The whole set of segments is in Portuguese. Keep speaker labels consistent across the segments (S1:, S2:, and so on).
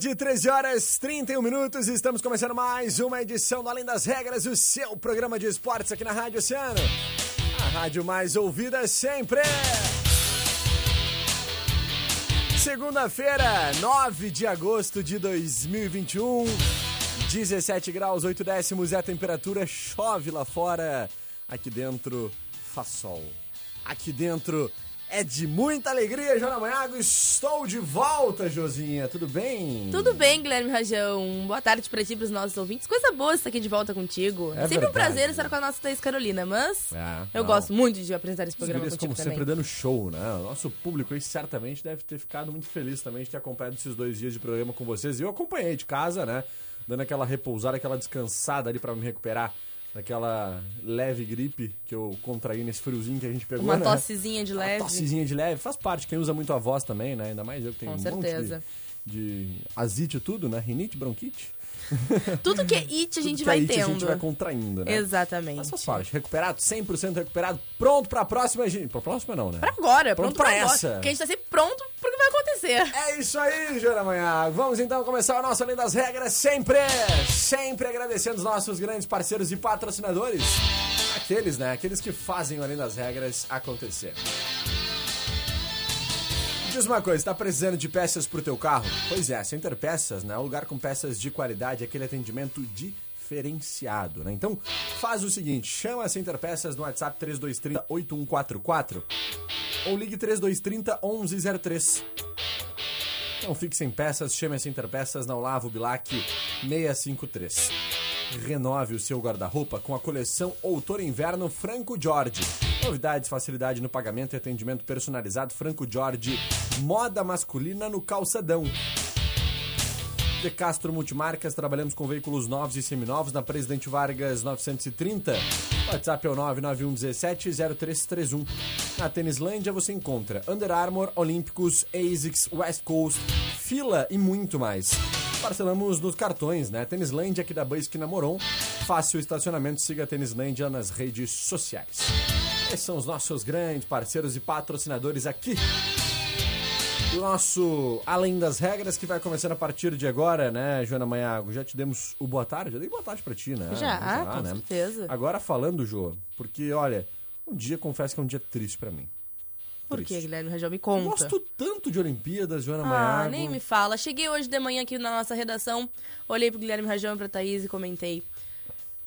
S1: Tarde, 13 horas 31 minutos. Estamos começando mais uma edição do Além das Regras, o seu programa de esportes aqui na Rádio Oceano. A rádio mais ouvida sempre. Segunda-feira, 9 de agosto de 2021. 17 graus, 8 décimos é a temperatura. Chove lá fora. Aqui dentro faz sol. Aqui dentro é de muita alegria, Joana Manhago. Estou de volta, Josinha. Tudo bem?
S2: Tudo bem, Guilherme Rajão. Boa tarde pra ti e pros nossos ouvintes. Coisa boa estar aqui de volta contigo.
S1: É
S2: Sempre um
S1: verdade.
S2: prazer estar com a nossa Thaís Carolina, mas
S1: É,
S2: eu
S1: não.
S2: gosto muito de apresentar esse
S1: Os
S2: programa
S1: gurias,
S2: contigo
S1: como
S2: também.
S1: sempre, dando show, né? O nosso público aí certamente deve ter ficado muito feliz também de ter acompanhado esses dois dias de programa com vocês. E eu acompanhei de casa, né? Dando aquela repousada, aquela descansada ali pra me recuperar daquela leve gripe que eu contraí nesse friozinho que a gente pegou,
S2: Uma
S1: né?
S2: tossezinha de
S1: Uma
S2: leve.
S1: tossezinha de leve. Faz parte, quem usa muito a voz também, né? Ainda mais eu que tenho
S2: Com
S1: um
S2: certeza.
S1: monte de, de asite e tudo, né? Rinite, bronquite.
S2: Tudo que é it a gente
S1: Tudo
S2: vai
S1: a it
S2: tendo.
S1: a gente vai contraindo, né?
S2: Exatamente.
S1: Mas faz parte. Recuperado, 100% recuperado, pronto pra próxima. Pra próxima não, né?
S2: Pra agora,
S1: Pronto
S2: pronto,
S1: pra
S2: agora.
S1: essa.
S2: Porque a gente tá sempre pronto pro que vai acontecer.
S1: É isso aí, Jana Manhã. Vamos então começar o nosso Além das Regras, sempre, sempre agradecendo os nossos grandes parceiros e patrocinadores. Aqueles, né? Aqueles que fazem o Além das Regras acontecer. Diz uma coisa, tá precisando de peças pro teu carro? Pois é, Center Peças, né? O lugar com peças de qualidade, aquele atendimento diferenciado, né? Então, faz o seguinte, chama a Center Peças no WhatsApp 3230 8144 ou ligue 3230 1103. Não fique sem peças, chame a Center Peças na Olavo Bilac 653. Renove o seu guarda-roupa com a coleção Outono Inverno Franco Jorge. Novidades, facilidade no pagamento e atendimento personalizado Franco Jorge. Moda masculina no calçadão. De Castro Multimarcas, trabalhamos com veículos novos e seminovos na Presidente Vargas 930. WhatsApp é o 991170331. Na Tênislândia você encontra Under Armour, Olímpicos, ASICS, West Coast, Fila e muito mais. Parcelamos nos cartões, né? Tênislândia aqui da Boa Esquina Moron. Fácil estacionamento, siga a Tênislândia nas redes sociais. Esses são os nossos grandes parceiros e patrocinadores aqui do nosso Além das Regras, que vai começando a partir de agora, né, Joana Manhago? Já te demos o boa tarde? Já dei boa tarde pra ti, né?
S2: Já,
S1: lá,
S2: com
S1: né?
S2: certeza.
S1: Agora falando, Jô, porque, olha, um dia, confesso que é um dia triste pra mim.
S2: Por que, Guilherme Rajão? Me
S1: Eu
S2: conta.
S1: gosto tanto de Olimpíadas, Joana
S2: Ah,
S1: Manhago.
S2: nem me fala. Cheguei hoje de manhã aqui na nossa redação, olhei pro Guilherme Rajão e pra Thaís e comentei.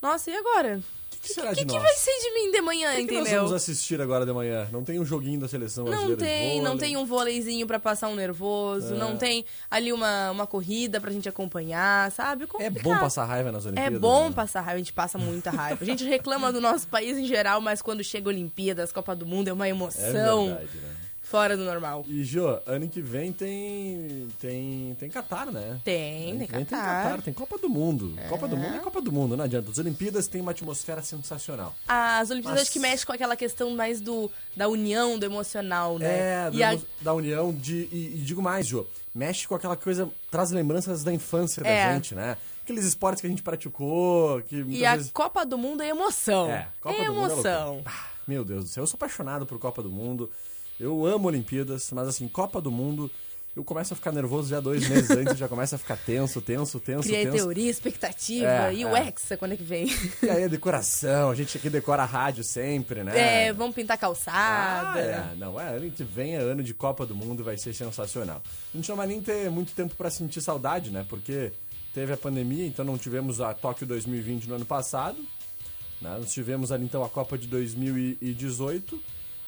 S2: Nossa, e agora?
S1: O que será
S2: O que,
S1: de
S2: que
S1: nós?
S2: vai ser de mim de manhã,
S1: O que, que nós
S2: entendeu?
S1: vamos assistir agora de manhã? Não tem um joguinho da seleção
S2: Não tem, não tem um vôleizinho pra passar um nervoso,
S1: É.
S2: não tem ali uma, uma corrida pra gente acompanhar, sabe?
S1: É
S2: Complicado.
S1: bom passar raiva nas
S2: É
S1: Olimpíadas?
S2: bom
S1: né?
S2: passar raiva, a gente passa muita raiva. A gente reclama do nosso país em geral, mas quando chega a Olimpíadas, Copa do Mundo, é uma
S1: É
S2: emoção
S1: verdade, né?
S2: Fora do normal.
S1: E, Jô, ano que vem tem, tem, tem Qatar, né?
S2: Tem,
S1: Ano
S2: tem
S1: que vem tem
S2: Qatar.
S1: Qatar, tem Copa do Mundo. Copa do
S2: É.
S1: Mundo é Copa do Mundo, não adianta. As Olimpíadas têm uma atmosfera sensacional.
S2: As Olimpíadas
S1: Mas-
S2: acho que mexe com aquela questão mais do, da união, do emocional, né?
S1: É, da,
S2: a-
S1: da união de. E, e digo mais, Jô, mexe com aquela coisa, traz lembranças da infância da
S2: É.
S1: gente, né? Aqueles esportes que a gente praticou, que
S2: e a
S1: vezes.
S2: Copa do Mundo é emoção.
S1: É, Copa
S2: é
S1: do Mundo é
S2: emoção.
S1: loucura. Ah, meu Deus do céu, eu sou apaixonado por Copa do Mundo. Eu amo Olimpíadas, mas assim, Copa do Mundo, eu começo a ficar nervoso já dois meses antes, já começa a ficar tenso, tenso, tenso,
S2: Cria
S1: tenso.
S2: teoria, expectativa.
S1: É,
S2: e o
S1: é.
S2: Hexa, quando é que vem?
S1: E aí a decoração, a gente aqui decora a rádio sempre, né?
S2: É, vamos pintar
S1: Ah,
S2: calçada.
S1: é. Não, é, ano que vem é ano de Copa do Mundo, vai ser sensacional. A gente não vai nem ter muito tempo pra sentir saudade, né? Porque teve a pandemia, então não tivemos a Tóquio 2020 no ano passado. né? Nós tivemos ali então a Copa de 2018.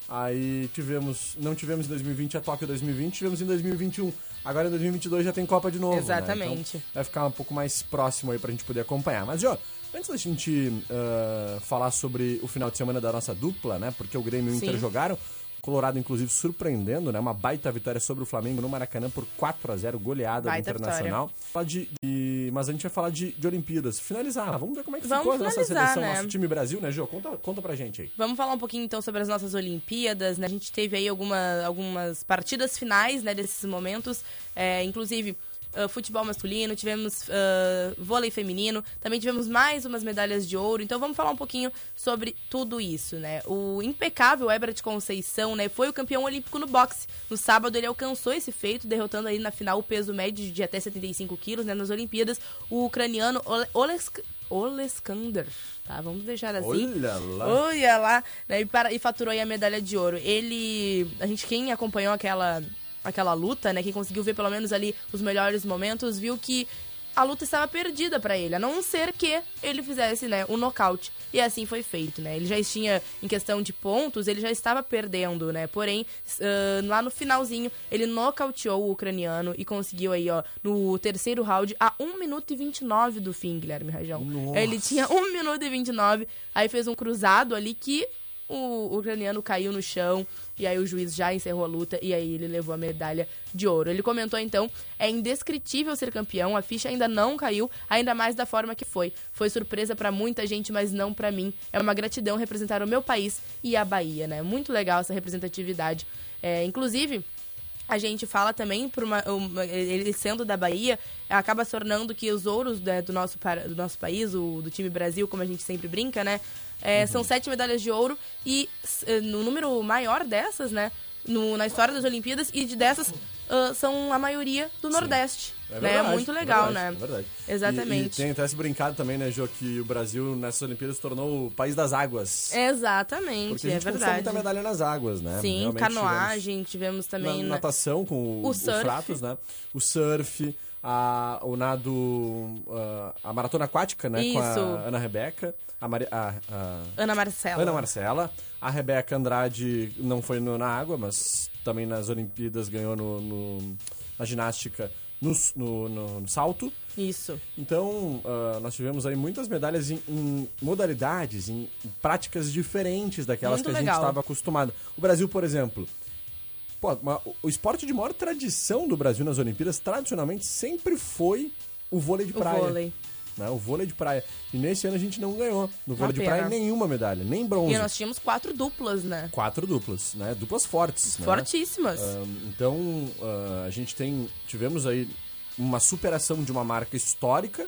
S1: Aí tivemos, não tivemos em 2020 a Tóquio 2020, tivemos em 2021. Agora em 2022 já tem Copa de novo. né?
S2: Exatamente.
S1: Então vai ficar um pouco mais próximo aí pra gente poder acompanhar. Mas, ó, antes da gente ah, falar sobre o final de semana da nossa dupla, né? Porque o Grêmio e o Inter jogaram. Colorado, inclusive, surpreendendo, né? Uma baita vitória sobre o Flamengo no Maracanã por 4 a 0 goleada
S2: Baita
S1: do Internacional. De, de- mas a gente vai falar de, de Olimpíadas. Finalizar, vamos ver como é que
S2: Vamos
S1: ficou a nossa seleção,
S2: né?
S1: nosso time Brasil, né, Jô? Conta, conta pra gente aí.
S2: Vamos falar um pouquinho então sobre as nossas Olimpíadas, né? A gente teve aí alguma, algumas partidas finais, né, desses momentos, é, inclusive ah, futebol masculino, tivemos ah, vôlei feminino, também tivemos mais umas medalhas de ouro. Então vamos falar um pouquinho sobre tudo isso, né? O impecável Ebert Conceição, né, foi o campeão olímpico no boxe. No sábado ele alcançou esse feito, derrotando aí na final o peso médio de até 75 quilos, né, nas Olimpíadas, o ucraniano Ole- Olesk Oleskander, tá? Vamos deixar assim.
S1: Olha lá.
S2: Olha lá, né, e, para- e faturou aí a medalha de ouro. Ele, a gente quem acompanhou aquela aquela luta, né, quem conseguiu ver pelo menos ali os melhores momentos, viu que a luta estava perdida pra ele, a não ser que ele fizesse, né, um nocaute. E assim foi feito, né? Ele já tinha em questão de pontos, ele já estava perdendo, né? Porém, ah, lá no finalzinho, ele nocauteou o ucraniano e conseguiu aí, ó, no terceiro round a 1 minuto e 29 do fim, Guilherme Rajão.
S1: Nossa.
S2: Ele tinha 1 minuto e 29, aí fez um cruzado ali que o ucraniano caiu no chão e aí o juiz já encerrou a luta e aí ele levou a medalha de ouro. Ele comentou então: "É indescritível ser campeão, a ficha ainda não caiu, ainda mais da forma que foi. Foi surpresa pra muita gente, mas não pra mim. É uma gratidão representar o meu país e a Bahia, né? Muito legal essa representatividade. É, inclusive, a gente fala também, por uma, uma- ele sendo da Bahia, acaba se tornando que os ouros né, do, nosso, para- do nosso país, o, do time Brasil, como a gente sempre brinca, né? É, São sete medalhas de ouro e eh, no número maior dessas, né? no- na história das Olimpíadas, e de dessas ah, são a maioria do Nordeste.
S1: É
S2: né?
S1: verdade,
S2: muito legal,
S1: verdade,
S2: né?
S1: É verdade.
S2: Exatamente.
S1: E, e tem até esse brincado também, né, Jô, que o Brasil nessas Olimpíadas se tornou o país das águas.
S2: Exatamente,
S1: Porque a
S2: é
S1: gente conquistou
S2: verdade.
S1: muita medalha nas águas, né?
S2: Sim,
S1: Realmente
S2: canoagem, tivemos
S1: tivemos
S2: também.
S1: na,
S2: na-
S1: natação com o,
S2: O
S1: o
S2: surf.
S1: Fratos, né? O surf, a, o nado, ah, a maratona aquática, né? Com
S2: Isso.
S1: a Ana Rebeca, a, Mari- a- a-
S2: Ana Marcela.
S1: Ana Marcela. A Rebeca Andrade não foi no- na água, mas também nas Olimpíadas ganhou no, no- na ginástica no, no- no- salto.
S2: Isso.
S1: Então, ah, nós tivemos aí muitas medalhas em, em modalidades, em, em práticas diferentes daquelas
S2: Muito
S1: que a gente
S2: legal.
S1: estava acostumado. O Brasil, por exemplo, pô, uma- o- esporte de maior tradição do Brasil nas Olimpíadas, tradicionalmente, sempre foi o vôlei de
S2: O
S1: praia.
S2: vôlei.
S1: né? O vôlei de praia. E nesse ano a gente não ganhou. No vôlei de
S2: pena.
S1: praia, nenhuma medalha, nem bronze.
S2: E nós tínhamos quatro duplas, né?
S1: Quatro duplas, né? Duplas fortes. né?
S2: Fortíssimas.
S1: Ahn, então, ah, a gente tem. Tivemos aí uma superação de uma marca histórica,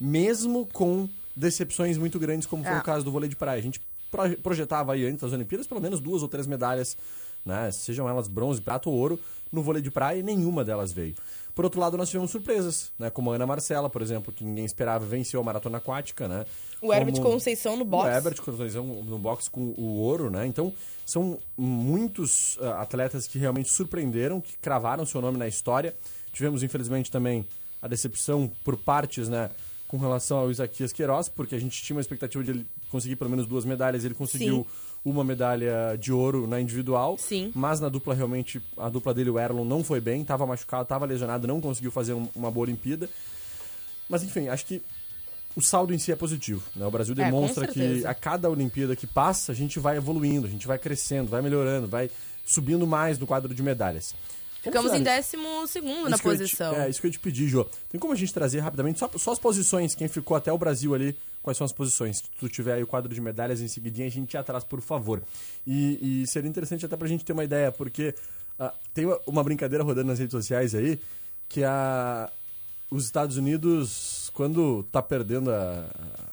S1: mesmo com decepções muito grandes, como foi
S2: É.
S1: o caso do vôlei de praia. A gente proje- projetava aí antes das Olimpíadas pelo menos duas ou três medalhas, né? Sejam elas bronze, prata ou ouro, no vôlei de praia e nenhuma delas veio. Por outro lado, nós tivemos surpresas, né? Como a Ana Marcela, por exemplo, que ninguém esperava, venceu a maratona aquática, né?
S2: o Herbert
S1: Como-
S2: Conceição no boxe.
S1: o Herbert Conceição no boxe com o ouro, né? Então, são muitos ah, atletas que realmente surpreenderam, que cravaram seu nome na história. Tivemos, infelizmente, também a decepção por partes, né? Com relação ao Isaquias Queiroz, porque a gente tinha uma expectativa de ele conseguir pelo menos duas medalhas. Ele conseguiu uma medalha de ouro na individual.
S2: Sim.
S1: Mas na dupla, realmente, a dupla dele, o Erlon, não foi bem. Tava machucado, tava lesionado, não conseguiu fazer um- uma boa Olimpíada. Mas, enfim, acho que o saldo em si é positivo. Né? O Brasil
S2: É,
S1: demonstra que
S2: certeza.
S1: a cada Olimpíada que passa, a gente vai evoluindo, a gente vai crescendo, vai melhorando, vai subindo mais no quadro de medalhas.
S2: Ficamos em
S1: lá.
S2: décimo segundo na
S1: ia te-
S2: posição.
S1: é, isso que eu te pedir, Jô. Tem como a gente trazer rapidamente só, só as posições, quem ficou até o Brasil ali, quais são as posições? Se tu tiver aí o quadro de medalhas em seguidinha, a gente traz, por favor. E, e seria interessante até pra gente ter uma ideia, porque ah, tem uma, uma brincadeira rodando nas redes sociais aí, que a, os Estados Unidos, quando tá perdendo a... a-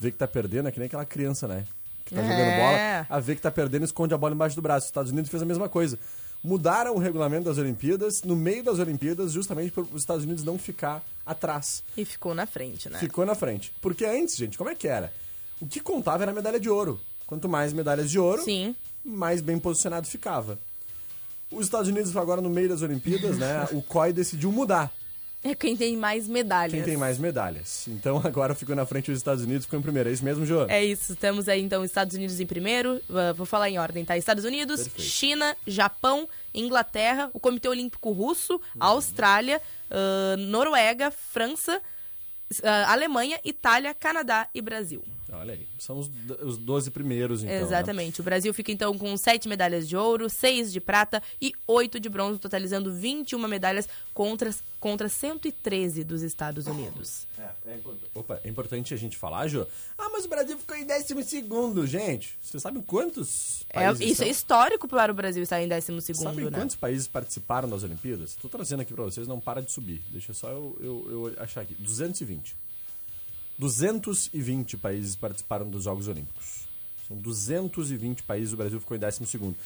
S1: vê que tá perdendo, é que nem aquela criança, né? Que tá jogando
S2: É.
S1: bola, a ver que tá perdendo, esconde a bola embaixo do braço. Os Estados Unidos fez a mesma coisa. Mudaram o regulamento das Olimpíadas, no meio das Olimpíadas, justamente para os Estados Unidos não ficar atrás.
S2: E ficou na frente, né?
S1: Ficou na frente. Porque antes, gente, como é que era? O que contava era a medalha de ouro. Quanto mais medalhas de ouro,
S2: Sim.
S1: mais bem posicionado ficava. Os Estados Unidos, agora no meio das Olimpíadas, né? o COI decidiu mudar.
S2: É quem tem mais medalhas.
S1: Quem tem mais medalhas. Então agora ficou na frente os Estados Unidos, ficou em primeiro. É isso mesmo, Jô?
S2: É isso. Temos aí então Estados Unidos em primeiro. Vou falar em ordem, tá? Estados Unidos,
S1: Perfeito.
S2: China, Japão, Inglaterra, o Comitê Olímpico Russo,
S1: Uhum.
S2: Austrália, uh, Noruega, França, uh, Alemanha, Itália, Canadá e Brasil.
S1: Olha aí, são os, os 12 primeiros, então. né?
S2: Exatamente. O Brasil fica então com sete medalhas de ouro, seis de prata e oito de bronze, totalizando 21 medalhas contra, contra 113 dos Estados Unidos.
S1: É, é import- Opa, é importante a gente falar, Jô. Ah, mas o Brasil ficou em décimo segundo, gente. Você sabe quantos
S2: É,
S1: países
S2: isso
S1: são?
S2: é histórico para o Brasil estar em 12 segundo,
S1: Sabem
S2: né?
S1: quantos países participaram das Olimpíadas? Tô trazendo aqui pra vocês, não para de subir. Deixa só eu, eu, eu achar aqui. 220. 220 países participaram dos Jogos Olímpicos. São 220 países, o Brasil ficou em 12 segundo.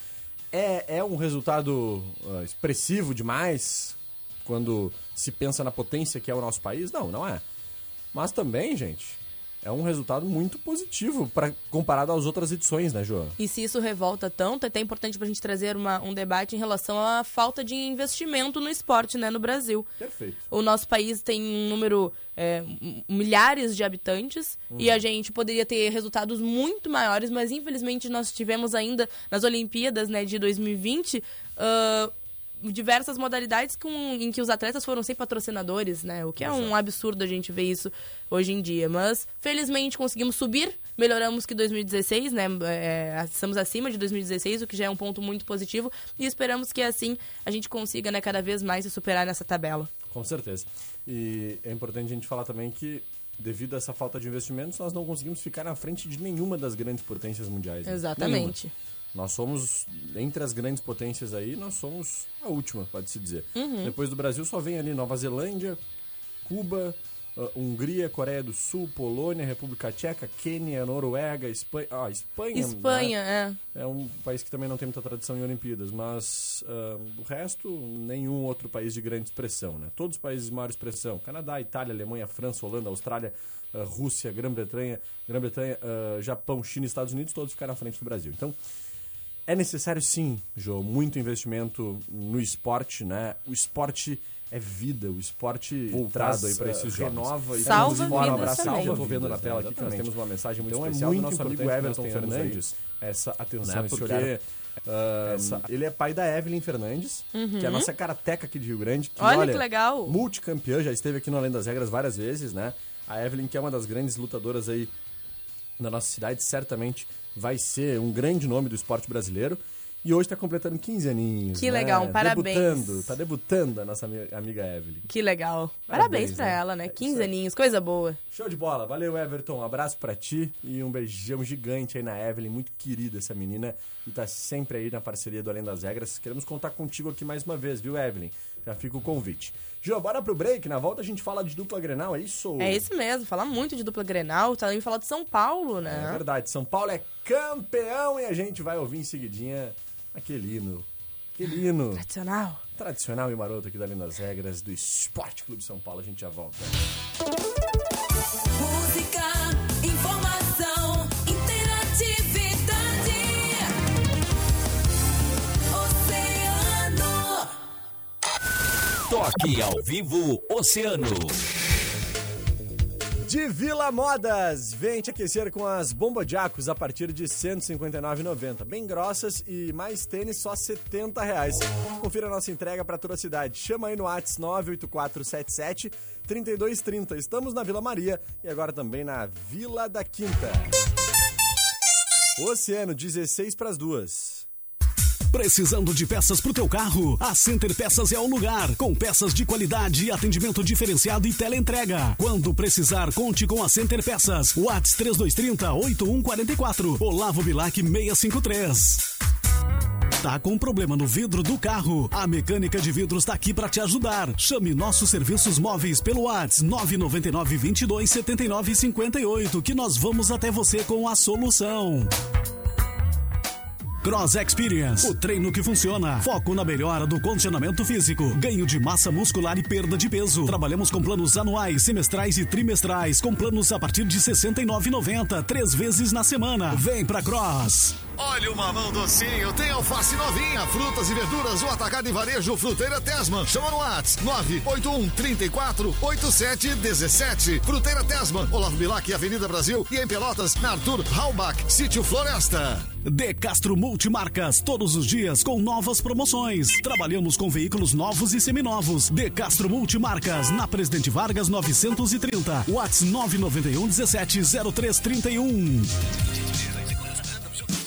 S1: É, é um resultado ah, expressivo demais quando se pensa na potência que é o nosso país? Não, não é. Mas também, gente, é um resultado muito positivo pra, comparado às outras edições, né, João?
S2: E se isso revolta tanto, é até importante pra gente trazer uma- um debate em relação à falta de investimento no esporte, né, no Brasil.
S1: Perfeito.
S2: O nosso país tem um número, é, milhares de habitantes, e a gente poderia ter resultados muito maiores, mas infelizmente nós tivemos ainda nas Olimpíadas, né, de 2020, ah, diversas modalidades com, em que os atletas foram sem patrocinadores, né? O que é um absurdo a gente ver isso hoje em dia. Mas, felizmente, conseguimos subir, melhoramos que 2016, né? É, estamos acima de 2016, o que já é um ponto muito positivo. E esperamos que, assim, a gente consiga, né, cada vez mais se superar nessa tabela.
S1: Com certeza. E é importante a gente falar também que, devido a essa falta de investimentos, nós não conseguimos ficar na frente de nenhuma das grandes potências mundiais. né?
S2: Exatamente.
S1: Nenhuma. Nós somos, entre as grandes potências aí, nós somos a última, pode-se dizer.
S2: Uhum.
S1: Depois do Brasil só vem ali Nova Zelândia, Cuba, ah, Hungria, Coreia do Sul, Polônia, República Tcheca, Quênia, Noruega, Espanha. Ah, Espanha.
S2: Espanha,
S1: né?
S2: é.
S1: É um país que também não tem muita tradição em Olimpíadas, mas ah, o resto, nenhum outro país de grande expressão, né? Todos os países de maior expressão: Canadá, Itália, Alemanha, França, Holanda, Austrália, ah, Rússia, Grã-Bretanha, Grã-Bretanha, Japão, China Estados Unidos, todos ficaram à frente do Brasil. Então, é necessário sim, Jô, muito investimento no esporte, né? O esporte é vida, o esporte voltado aí para esses jogos.
S3: renova e
S2: Salva
S1: Inclusive, um
S2: vidas
S1: abraço,
S2: também.
S1: Eu tô vendo na tela aqui que nós temos uma mensagem muito
S3: Então é
S1: especial do
S3: muito
S1: nosso amigo Everton Fernandes. Essa atenção,
S3: Né,
S1: esse
S3: porque-
S1: olhar. Ah, ele é pai da Evelyn Fernandes, que é a nossa karateca aqui de Rio Grande. Que,
S2: Uhum. Olha que legal.
S1: Multicampeã, já esteve aqui no Além das Regras várias vezes, né? A Evelyn, que é uma das grandes lutadoras aí na nossa cidade, certamente vai ser um grande nome do esporte brasileiro. E hoje tá completando 15 aninhos.
S2: Que
S1: né?
S2: legal, parabéns.
S1: Debutando, tá debutando a nossa ami- amiga Evelyn.
S2: Que legal.
S1: Parabéns,
S2: Parabéns, pra
S1: né?
S2: ela, né?
S1: É
S2: 15
S1: isso aí.
S2: aninhos, coisa boa.
S1: Show de bola. Valeu, Everton. Um abraço pra ti e um beijão gigante aí na Evelyn. Muito querida essa menina e tá sempre aí na parceria do Além das Regras. Queremos contar contigo aqui mais uma vez, viu, Evelyn? Já fica o convite. Jô, bora pro break. Na volta a gente fala de dupla Grenal, é isso?
S2: É isso mesmo, falar muito de dupla Grenal, também falar de São Paulo,
S1: É
S2: né?
S1: verdade. São Paulo é campeão e a gente vai ouvir em seguidinha aquele hino. Aquele hino
S2: Tradicional.
S1: tradicional e maroto aqui do Além das Regras do Esporte Clube São Paulo. A gente já volta.
S4: Música,
S5: Toque ao vivo Oceano.
S1: De Vila Modas, vem te aquecer com as Bombodiacos a partir de R$ 159,90. Bem grossas e mais tênis só 70 reais. Confira a nossa entrega para toda a cidade. Chama aí no Whats 98477 3230. Estamos na Vila Maria e agora também na Vila da Quinta. Oceano, 16 para as duas.
S6: Precisando de peças pro teu carro? A Center Peças é o lugar, com peças de qualidade, atendimento diferenciado e teleentrega. Quando precisar, conte com a Center Peças. Whats 3230 8144. Olavo Bilac 653. Tá com problema no vidro do carro? A Mecânica de Vidros tá aqui para te ajudar. Chame nossos serviços móveis pelo Whats 999 22 79 58 que nós vamos até você com a solução. Cross Experience, o treino que funciona. Foco na melhora do condicionamento físico, ganho de massa muscular e perda de peso. Trabalhamos com planos anuais, semestrais e trimestrais, com planos a partir de R$ 69,90, três vezes na semana. Vem pra Cross.
S3: Olha o mamão docinho, tem alface novinha, frutas e verduras, o atacado e varejo Fruteira Tesman. Chama no Whats 981 34 87 17. Fruteira Tesman, Olavo Bilac, Avenida Brasil e em Pelotas, na Arthur Halbach, Sítio Floresta.
S6: De Castro Multimarcas, todos os dias com novas promoções. Trabalhamos com veículos novos e seminovos. De Castro Multimarcas, na Presidente Vargas 930. Whats 991 17 0331.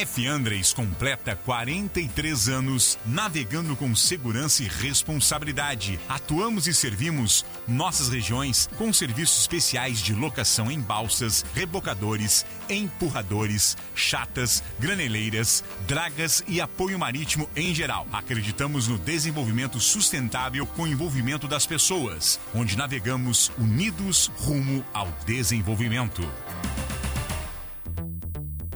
S7: F. Andres completa 43 anos navegando com segurança e responsabilidade. Atuamos e servimos nossas regiões com serviços especiais de locação em balsas, rebocadores, empurradores, chatas, graneleiras, dragas e apoio marítimo em geral. Acreditamos no desenvolvimento sustentável com o envolvimento das pessoas, onde navegamos unidos rumo ao desenvolvimento.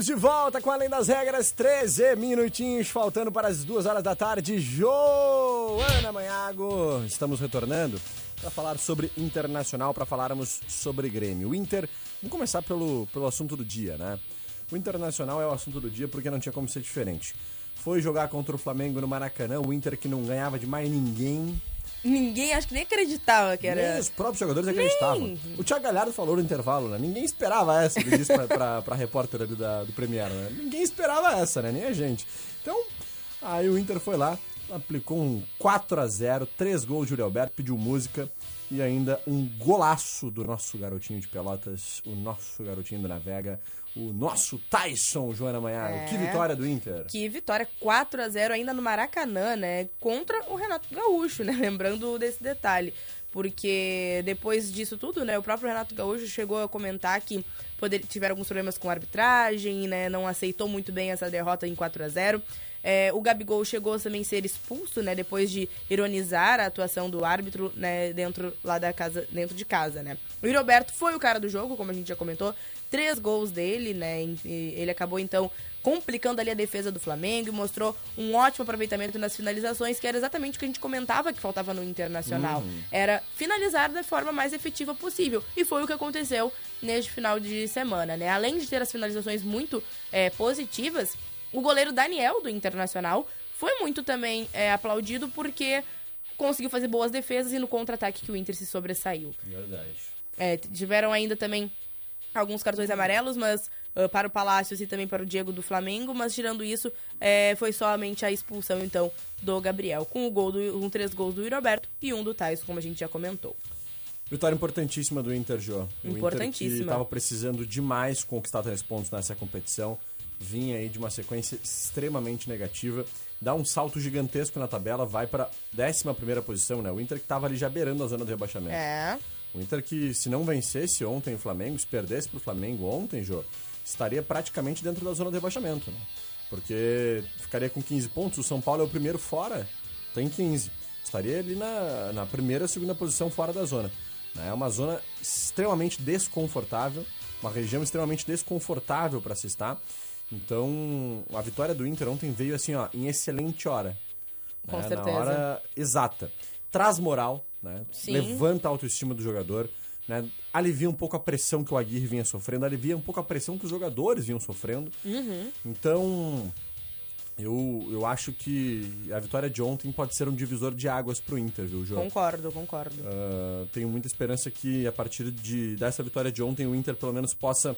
S1: Estamos de volta com Além das Regras, 13 minutinhos faltando para as duas horas da tarde. Joana Manhago, estamos retornando para falar sobre Internacional, para falarmos sobre Grêmio. O Inter, vamos começar pelo, pelo assunto do dia, né? O Internacional é o assunto do dia porque não tinha como ser diferente. Foi jogar contra o Flamengo no Maracanã, o Inter que não ganhava de mais ninguém,
S2: Ninguém, acho que nem acreditava que era.
S1: Nem os próprios jogadores acreditavam. O Thiago Galhardo falou no intervalo, né? Ninguém esperava essa, ele disse pra, pra, pra repórter ali da, do Premier, né? Ninguém esperava essa, né? Nem a gente. Então, aí o Inter foi lá, aplicou um 4 a 0 três gols de Júlio Alberto, pediu música e ainda um golaço do nosso garotinho de Pelotas, o nosso garotinho do Navega, o nosso Tyson, Joana Manhago.
S2: É.
S1: Que vitória do Inter.
S2: Que vitória 4 a 0 ainda no Maracanã, né? Contra o Renato Gaúcho, né? Lembrando desse detalhe. Porque depois disso tudo, né? O próprio Renato Gaúcho chegou a comentar que poder, tiveram alguns problemas com a arbitragem, né? Não aceitou muito bem essa derrota em 4 a 0 é, o Gabigol chegou a também ser expulso, né? Depois de ironizar a atuação do árbitro, né? Dentro lá da casa, dentro de casa, né? O Yuri Alberto foi o cara do jogo, como a gente já comentou. Três gols dele, né? Ele acabou, então, complicando ali a defesa do Flamengo e mostrou um ótimo aproveitamento nas finalizações, que era exatamente o que a gente comentava que faltava no Internacional. Era finalizar da forma mais efetiva possível. E foi o que aconteceu neste final de semana, né? Além de ter as finalizações muito é, positivas, o goleiro Daniel do Internacional foi muito também é, aplaudido porque conseguiu fazer boas defesas e no contra-ataque que o Inter se sobressaiu.
S1: Verdade.
S2: É, tiveram ainda também alguns cartões amarelos, mas ah, para o Palácios e também para o Diego do Flamengo, mas tirando isso, é, foi somente a expulsão então do Gabriel, com o gol do, um três gols do Yuri Alberto e um do Tyson, como a gente já comentou.
S1: Vitória importantíssima do Inter, Jô.
S2: Importantíssima.
S1: estava precisando demais conquistar três pontos nessa competição. Vinha aí de uma sequência extremamente negativa. Dá um salto gigantesco na tabela, vai para 11 posição, né? O Inter que estava ali já beirando a zona do rebaixamento.
S2: É,
S1: O Inter que, se não vencesse ontem o Flamengo, se perdesse pro Flamengo ontem, Jô, estaria praticamente dentro da zona do rebaixamento, né? Porque ficaria com 15 pontos, o São Paulo é o primeiro fora, tem 15. Estaria ali na, na primeira, segunda posição fora da zona. É uma zona extremamente desconfortável, uma região extremamente desconfortável para se estar. Então, a vitória do Inter ontem veio assim, ó, em excelente hora.
S2: Com
S1: né?
S2: certeza.
S1: Na hora exata. Traz moral, né? Levanta a autoestima do jogador, né? Alivia um pouco a pressão que o Aguirre vinha sofrendo, alivia um pouco a pressão que os jogadores vinham sofrendo.
S2: Uhum.
S1: Então, eu, eu acho que a vitória de ontem pode ser um divisor de águas pro Inter, viu, João?
S2: Concordo, concordo.
S1: Ah, tenho muita esperança que a partir de, dessa vitória de ontem o Inter pelo menos possa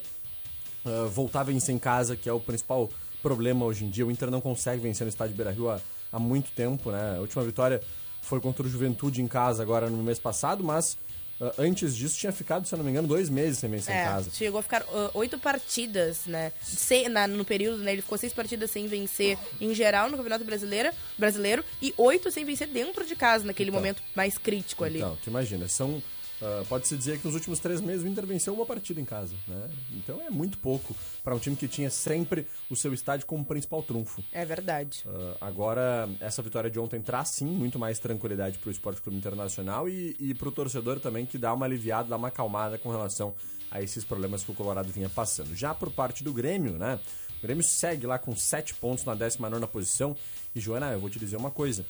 S1: ah, voltar a vencer em casa, que é o principal problema hoje em dia. O Inter não consegue vencer no estádio Beira-Rio há, há muito tempo, né? A última vitória foi contra o Juventude em casa agora no mês passado, mas ah, antes disso tinha ficado, se eu não me engano, dois meses sem vencer em
S2: É,
S1: casa.
S2: chegou a ficar ah, oito partidas, né? Se- na- no período, né? Ele ficou seis partidas sem vencer em geral no Campeonato Brasileiro, brasileiro e oito sem vencer dentro de casa, naquele
S1: Então.
S2: momento mais crítico ali.
S1: Então, tu imagina, são. Ah, Pode-se dizer que nos últimos três meses o Inter venceu uma partida em casa, né? Então é muito pouco para um time que tinha sempre o seu estádio como principal trunfo.
S2: É verdade.
S1: Ah, agora, essa vitória de ontem traz sim muito mais tranquilidade para o Esporte Clube Internacional e, e para o torcedor também, que dá uma aliviada, dá uma acalmada com relação a esses problemas que o Colorado vinha passando. Já por parte do Grêmio, né? O Grêmio segue lá com 7 pontos na 19 posição. E, Joana, eu vou te dizer uma coisa.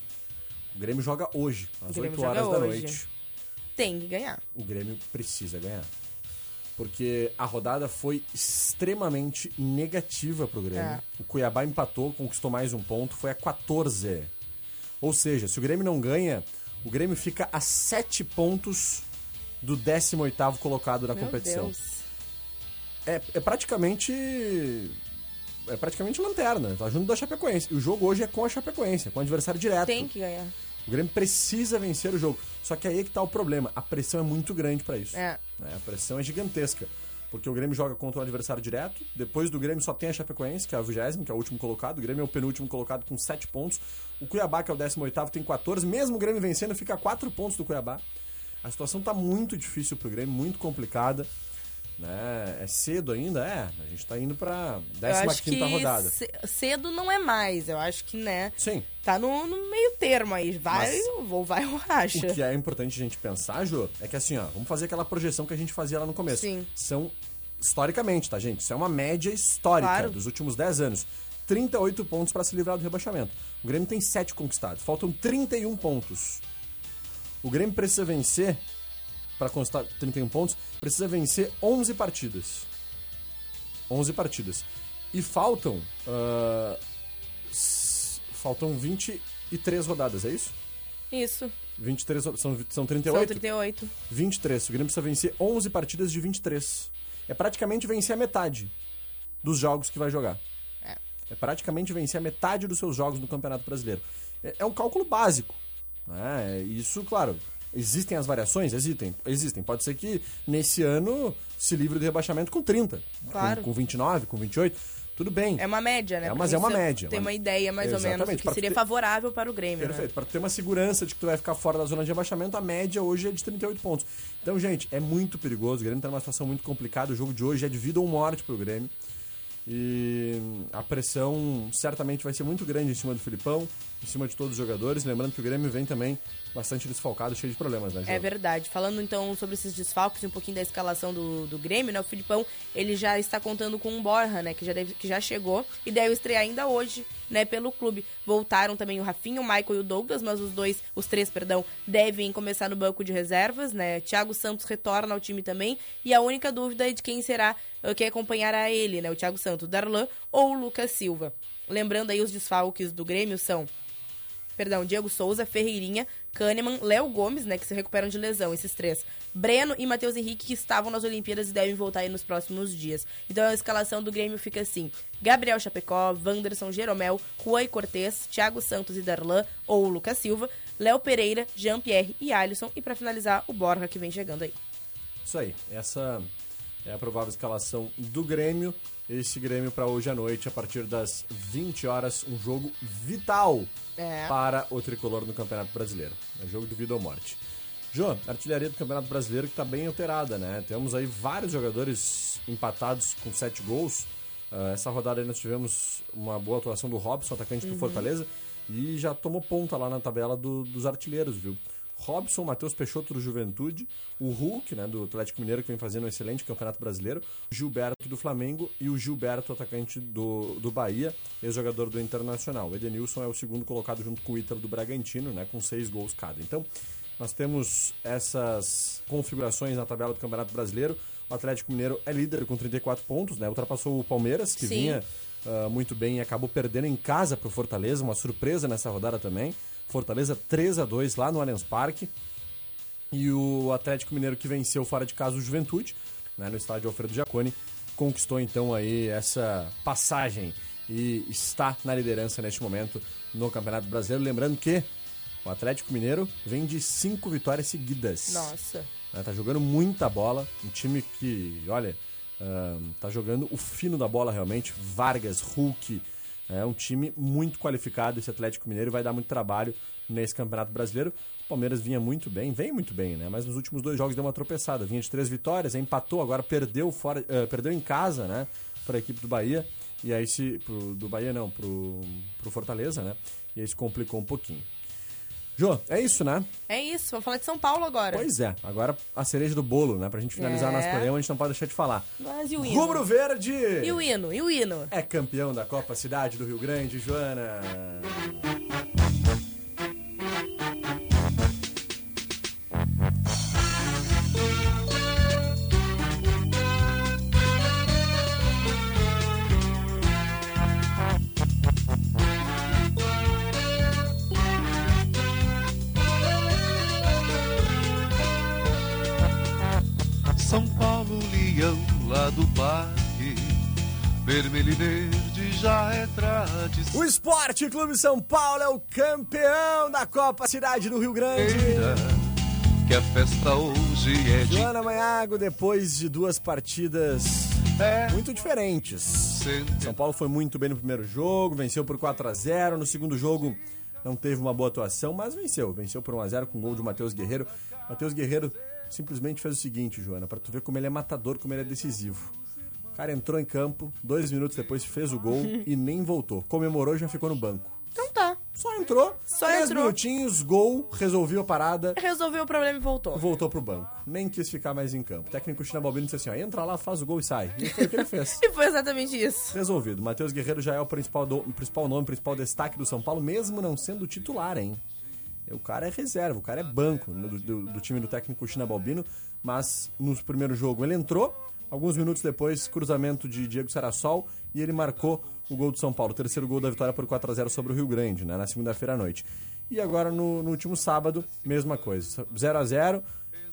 S1: O Grêmio joga hoje, às
S2: Grêmio
S1: 8
S2: joga
S1: horas da
S2: hoje.
S1: noite.
S2: Tem que ganhar.
S1: O Grêmio precisa ganhar. Porque a rodada foi extremamente negativa pro Grêmio.
S2: É.
S1: O Cuiabá empatou, conquistou mais um ponto, foi a 14. Ou seja, se o Grêmio não ganha, o Grêmio fica a 7 pontos do 18º colocado na
S2: Meu
S1: competição.
S2: Deus.
S1: É, é praticamente é praticamente lanterna, tá junto da Chapecoense. E o jogo hoje é com a Chapecoense, é com o adversário direto.
S2: Tem que ganhar.
S1: O Grêmio precisa vencer o jogo. Só que aí é que tá o problema. A pressão é muito grande pra isso.
S2: É.
S1: né? A pressão é gigantesca. Porque o Grêmio joga contra o adversário direto. Depois do Grêmio só tem a Chapecoense, que é a 20 que é o último colocado. O Grêmio é o penúltimo colocado com 7 pontos. O Cuiabá, que é o 18 tem 14. Mesmo o Grêmio vencendo, fica a 4 pontos do Cuiabá. A situação tá muito difícil pro Grêmio, muito complicada. Né? É cedo ainda? É. A gente tá indo
S2: acho
S1: 15
S2: que
S1: rodada.
S2: ce- cedo não é mais. Eu acho que, né?
S1: Sim.
S2: Tá no, no meio termo aí. Vai ou vai ou racha.
S1: O que é importante a gente pensar, Jô, é que assim, ó, vamos fazer aquela projeção que a gente fazia lá no começo.
S2: Sim.
S1: São, historicamente, tá, gente? Isso é uma média histórica
S2: Claro.
S1: dos últimos 10 anos. 38 pontos para se livrar do rebaixamento. O Grêmio tem 7 conquistados. Faltam 31 pontos. O Grêmio precisa vencer, para constar 31 pontos, precisa vencer 11 partidas. 11 partidas. E faltam. s- faltam 23 rodadas, é isso?
S2: Isso.
S1: 23, ro- são, são
S2: São
S1: 38?
S2: 38.
S1: 23. O Grêmio precisa vencer 11 partidas de 23. É praticamente vencer a metade dos jogos que vai jogar.
S2: É.
S1: É praticamente vencer a metade dos seus jogos no Campeonato Brasileiro. É, é um cálculo básico. Né? Isso, claro, existem as variações? Existem. Existem. Pode ser que nesse ano se livre do rebaixamento com 30.
S2: Claro.
S1: Com, com 29, com 28. Tudo bem.
S2: É uma média, né?
S1: É, mas é uma média,
S2: Ter
S1: uma-
S2: uma ideia, mais ou menos,
S1: Exatamente,
S2: do
S1: pra
S2: que seria
S1: ter-
S2: favorável para o Grêmio,
S1: Perfeito.
S2: né?
S1: Para ter uma segurança de que tu vai ficar fora da zona de rebaixamento, a média hoje é de 38 pontos. Então, gente, é muito perigoso. O Grêmio tá numa situação muito complicada. O jogo de hoje é de vida ou morte pro Grêmio. E a pressão certamente vai ser muito grande em cima do Filipão, em cima de todos os jogadores. Lembrando que o Grêmio vem também bastante desfalcado, cheio de problemas, né,
S2: É
S1: João?
S2: verdade. Falando então sobre esses desfalques e um pouquinho da escalação do, do Grêmio, né? O Filipão, ele já está contando com o Borja, né? Que já, deve, que já chegou e deve estrear ainda hoje, né? Pelo clube. Voltaram também o Rafinha, o Michael e o Douglas, mas os dois, os três, perdão, devem começar no banco de reservas, né? Thiago Santos retorna ao time também e a única dúvida é de quem será uh, quem acompanhará ele, né? O Thiago Santos, Darlan ou o Lucas Silva. Lembrando aí os desfalques do Grêmio são Perdão, Diego Souza, Ferreirinha, Kahneman, Léo Gomes, né, que se recuperam de lesão, esses três. Breno e Matheus Henrique, que estavam nas Olimpíadas e devem voltar aí nos próximos dias. Então a escalação do Grêmio fica assim: Gabriel Chapecó, Wanderson Jeromel, Juan Cortez, Thiago Santos e Darlan, ou Lucas Silva, Léo Pereira, Jean-Pierre e Alisson. E pra finalizar, o Borja, que vem chegando aí.
S1: Isso aí. Essa é a provável escalação do Grêmio. Esse Grêmio para hoje à noite, a partir das 20 horas, um jogo vital
S2: É.
S1: para o tricolor no Campeonato Brasileiro. É jogo de vida ou morte. Jô, a artilharia do Campeonato Brasileiro que está bem alterada, né? Temos aí vários jogadores empatados com sete gols. Ah, essa rodada aí nós tivemos uma boa atuação do Robson, atacante do Fortaleza, e já tomou ponta lá na tabela do- dos artilheiros, viu? Robson, Matheus Peixoto do Juventude, o Hulk, né, do Atlético Mineiro, que vem fazendo um excelente campeonato brasileiro, o Gilberto do Flamengo e o Gilberto, atacante do, do Bahia, ex-jogador do Internacional. O Edenilson é o segundo colocado junto com o Ítalo do Bragantino, né, com seis gols cada. Então, nós temos essas configurações na tabela do Campeonato Brasileiro. O Atlético Mineiro é líder com 34 pontos, né? Ultrapassou o Palmeiras, que
S2: Sim.
S1: vinha ah, muito bem e acabou perdendo em casa para o Fortaleza, uma surpresa nessa rodada também. Fortaleza 3 a 2 lá no Allianz Parque. E o Atlético Mineiro que venceu fora de casa o Juventude, né, no estádio Alfredo Giacone, conquistou então aí essa passagem e está na liderança neste momento no Campeonato Brasileiro. Lembrando que o Atlético Mineiro vem de cinco vitórias seguidas.
S2: Nossa.
S1: Né, Tá jogando muita bola. Um time que, olha, ahn, tá jogando o fino da bola realmente. Vargas, Hulk. É um time muito qualificado esse Atlético Mineiro vai dar muito trabalho nesse Campeonato Brasileiro. O Palmeiras vinha muito bem, vem muito bem, né? Mas nos últimos dois jogos deu uma tropeçada. Vinha de três vitórias, empatou, agora perdeu fora, eh, perdeu em casa, né? Para a equipe do Bahia. E aí se. Pro, do Bahia não, pro, pro Fortaleza, né? E aí se complicou um pouquinho. Jô, é isso, né?
S2: É isso, vamos falar de São Paulo agora.
S1: Pois é, agora a cereja do bolo, né? Pra gente finalizar
S2: É.
S1: nosso programa, a gente não pode deixar de falar.
S2: Mas e o hino?
S1: Rubro Verde
S2: E o hino? E o hino?
S1: é campeão da Copa Cidade do Rio Grande, Joana.
S8: Lá do parque, vermelho e verde já é tradição.
S1: O Esporte Clube São Paulo é o campeão da Copa Cidade do Rio Grande.
S8: Que a festa hoje é de
S1: Joana Manhago, depois de duas partidas
S8: é
S1: muito diferentes. São Paulo foi muito bem no primeiro jogo, venceu por 4 a 0 No segundo jogo não teve uma boa atuação, mas venceu. Venceu por 1 a 0 com gol de Matheus Guerreiro. Matheus Guerreiro simplesmente fez o seguinte, Joana, pra tu ver como ele é matador, como ele é decisivo. O cara entrou em campo, dois minutos depois fez o gol e nem voltou. Comemorou e já ficou no banco.
S2: Então tá.
S1: Só entrou,
S2: Só
S1: três
S2: entrou.
S1: minutinhos, gol, resolveu a parada,
S2: Resolveu o problema e voltou.
S1: voltou pro banco. Nem quis ficar mais em campo. O técnico China Balbino disse assim, ó, entra lá, faz o gol e sai. E foi o que ele fez.
S2: E foi exatamente isso.
S1: Resolvido. Matheus Guerreiro já é o principal, do- o principal nome, o principal destaque do São Paulo, mesmo não sendo titular, hein? O cara é reserva, o cara é banco né, do, do- do time do técnico China Balbino, mas no primeiro jogo ele entrou, alguns minutos depois, cruzamento de Diego Sarassol, e ele marcou o gol do São Paulo, o terceiro gol da vitória por 4 a 0 sobre o Rio Grande, né, na segunda-feira à noite. E agora no, no último sábado, mesma coisa, 0 a 0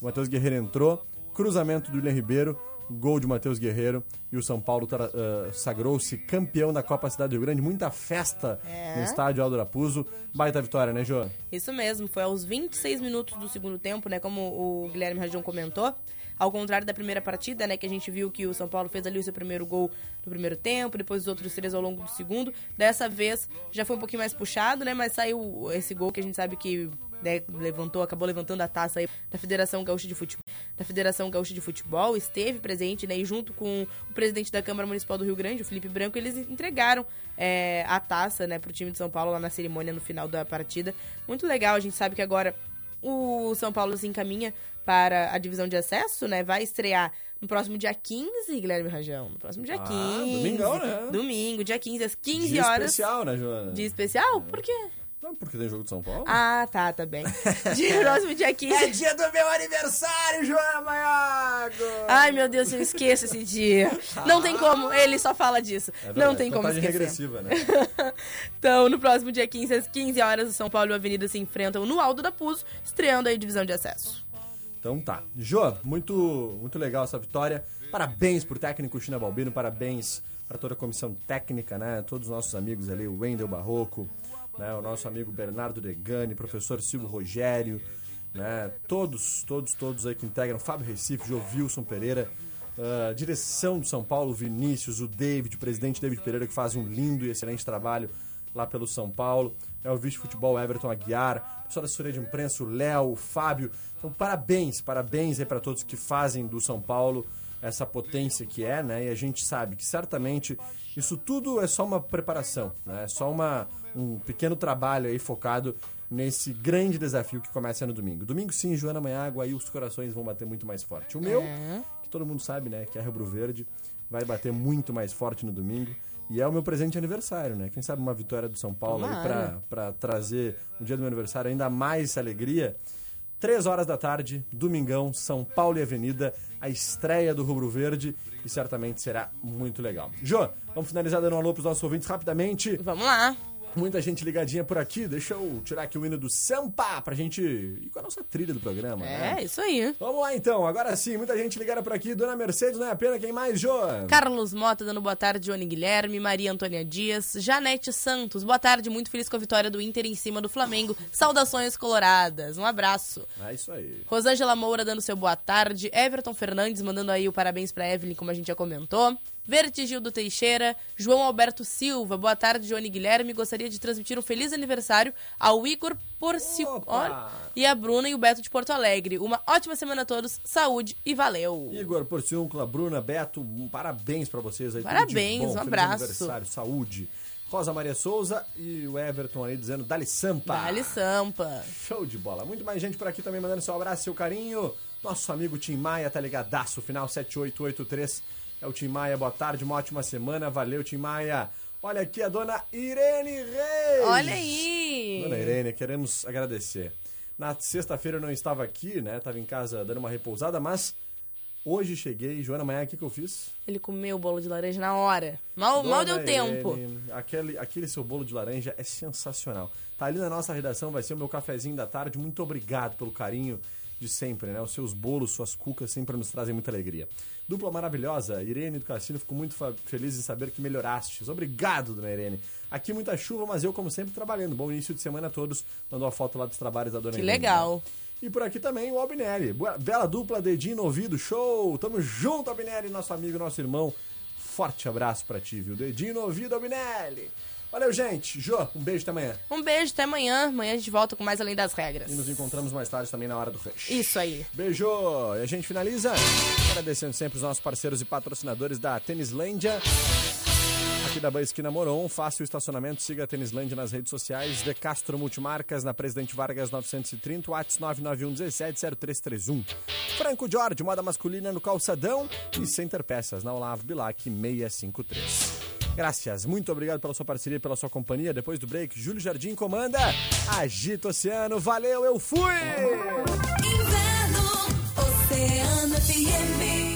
S1: o Matheus Guerreiro entrou, cruzamento do William Ribeiro, gol de Matheus Guerreiro e o São Paulo ah, sagrou-se campeão da Copa Cidade do Rio Grande. Muita festa
S2: É.
S1: no estádio Aldo Raposo. Baita vitória, né, Jô?
S2: Isso mesmo, foi aos 26 minutos do segundo tempo, né? Como o Guilherme Rajão comentou. Ao contrário da primeira partida, né? Que a gente viu que o São Paulo fez ali o seu primeiro gol no primeiro tempo, depois os outros três ao longo do segundo. Dessa vez já foi um pouquinho mais puxado, né? Mas saiu esse gol que a gente sabe que né, levantou, acabou levantando a taça aí da Federação Gaúcha de Futebol. Da Federação Gaúcha de Futebol, esteve presente, né? E junto com o presidente da Câmara Municipal do Rio Grande, o Felipe Branco, eles entregaram é, a taça, né, pro time de São Paulo lá na cerimônia no final da partida. Muito legal, a gente sabe que agora o São Paulo se encaminha para a divisão de acesso, né? Vai estrear no próximo dia 15, Guilherme Rajão. No próximo dia
S1: Ah,
S2: 15.
S1: domingão, né?
S2: Domingo, dia 15, às 15
S1: Dia
S2: horas.
S1: especial, né, Joana?
S2: Dia especial? Por quê?
S1: Não, porque tem jogo de São Paulo.
S2: Ah, tá, tá bem. Dia, próximo dia 15.
S1: É dia do meu aniversário, Joana Maiago!
S2: Ai, meu Deus, eu esqueço esse dia. Não tem como, ele só fala disso.
S1: É verdade,
S2: não tem como esquecer.
S1: regressiva, né?
S2: Então, no próximo dia 15, às 15 horas, o São Paulo e o Avenida se enfrentam no Aldo da Puso, estreando aí a divisão de acesso.
S1: Então tá. Jô, muito, muito legal essa vitória. Parabéns pro técnico China Balbino, parabéns para toda a comissão técnica, né? Todos os nossos amigos ali, o Wendel Barroco, né? o nosso amigo Bernardo Degani, professor Silvio Rogério, né? Todos, todos, todos aí que integram, Fábio Recife, Jovilson Pereira, ah, direção do São Paulo, Vinícius, o David, o presidente David Pereira, que faz um lindo e excelente trabalho lá pelo São Paulo. É o vice-futebol Everton Aguiar, pessoal da assessoria de imprensa, o Léo, o Fábio. Então, parabéns, parabéns aí para todos que fazem do São Paulo essa potência que é, né? E a gente sabe que certamente isso tudo é só uma preparação, né? É só uma, um pequeno trabalho aí focado nesse grande desafio que começa no domingo. Domingo sim, Joana Manhágua, aí os corações vão bater muito mais forte. O meu,
S2: É.
S1: que todo mundo sabe, né, que é Rebro Verde, vai bater muito mais forte no domingo. E é o meu presente de aniversário, né? Quem sabe uma vitória do São Paulo aí pra, pra trazer o dia do meu aniversário ainda mais alegria. Três horas da tarde, domingão, São Paulo e Avenida, a estreia do Rubro Verde e certamente será muito legal. Jô, vamos finalizar dando um alô pros nossos ouvintes rapidamente.
S2: Vamos lá.
S1: Muita gente ligadinha por aqui. Deixa eu tirar aqui o hino do Sampa pra gente ir com a nossa trilha do programa, né?
S2: É, isso aí.
S1: Vamos lá então, agora sim, muita gente ligada por aqui. Dona Mercedes, não é a pena quem mais, Jô?
S2: Carlos Mota dando boa tarde, Johnny Guilherme, Maria Antônia Dias, Janete Santos, boa tarde, muito feliz com a vitória do Inter em cima do Flamengo. Saudações coloradas, um abraço.
S1: É isso aí.
S2: Rosângela Moura dando seu boa tarde, Everton Fernandes mandando aí o parabéns pra Evelyn, como a gente já comentou. Vertigildo Teixeira, João Alberto Silva, boa tarde, Johnny Guilherme. Gostaria de transmitir um feliz aniversário ao Igor Porciol e a Bruna e o Beto de Porto Alegre. Uma ótima semana a todos, saúde e valeu!
S1: Igor Porciúncula, Bruna, Beto, um parabéns pra vocês aí.
S2: Parabéns, um
S1: feliz
S2: abraço.
S1: aniversário, saúde. Rosa Maria Souza e o Everton aí dizendo Dali Sampa.
S2: Dali Sampa.
S1: Show de bola. Muito mais gente por aqui também mandando seu abraço, seu carinho. Nosso amigo Tim Maia tá ligadaço, final 7883. É o Tim Maia, boa tarde, uma ótima semana. Valeu, Tim Maia. Olha aqui a dona Irene Reis.
S2: Olha aí!
S1: Dona Irene, queremos agradecer. Na sexta-feira eu não estava aqui, né? Tava em casa dando uma repousada, mas hoje cheguei. Joana, amanhã o que, que eu fiz?
S2: Ele comeu o bolo de laranja na hora. Mal, mal
S1: Dona
S2: deu tempo.
S1: Irene, Aquele, aquele seu bolo de laranja é sensacional. Tá ali na nossa redação, vai ser o meu cafezinho da tarde. Muito obrigado pelo carinho de sempre, né? Os seus bolos, suas cucas sempre nos trazem muita alegria. Dupla maravilhosa, Irene do Cassino, fico muito feliz em saber que melhorastes. Obrigado, dona Irene. Aqui muita chuva, mas eu, como sempre, trabalhando. Bom início de semana a todos. Mandou a foto lá dos trabalhos da dona
S2: Que
S1: Irene.
S2: legal.
S1: né? E por aqui também o Albinelli. Bela dupla, dedinho no ouvido, show! Tamo junto, Albinelli, nosso amigo, nosso irmão. Forte abraço pra ti, viu? Dedinho no ouvido, Albinelli. Valeu, gente. Jô, um beijo até amanhã.
S2: Um beijo, até amanhã. Amanhã a gente volta com mais Além das Regras.
S1: E nos encontramos mais tarde também na hora do rush.
S2: Isso aí.
S1: Beijo! E a gente finaliza agradecendo sempre os nossos parceiros e patrocinadores da Tênislândia. Aqui da Esquina Moron, faça o estacionamento, siga a Tênislândia nas redes sociais, De Castro Multimarcas, na Presidente Vargas 930, WhatsApp 991 17 0331. Franco Jorge, moda masculina no calçadão e Center Peças, na Olavo Bilac 653. Graças, muito obrigado pela sua parceria pela sua companhia. Depois do break, Júlio Jardim comanda. Agita Oceano, valeu, eu fui!
S4: Inverno, Oceano.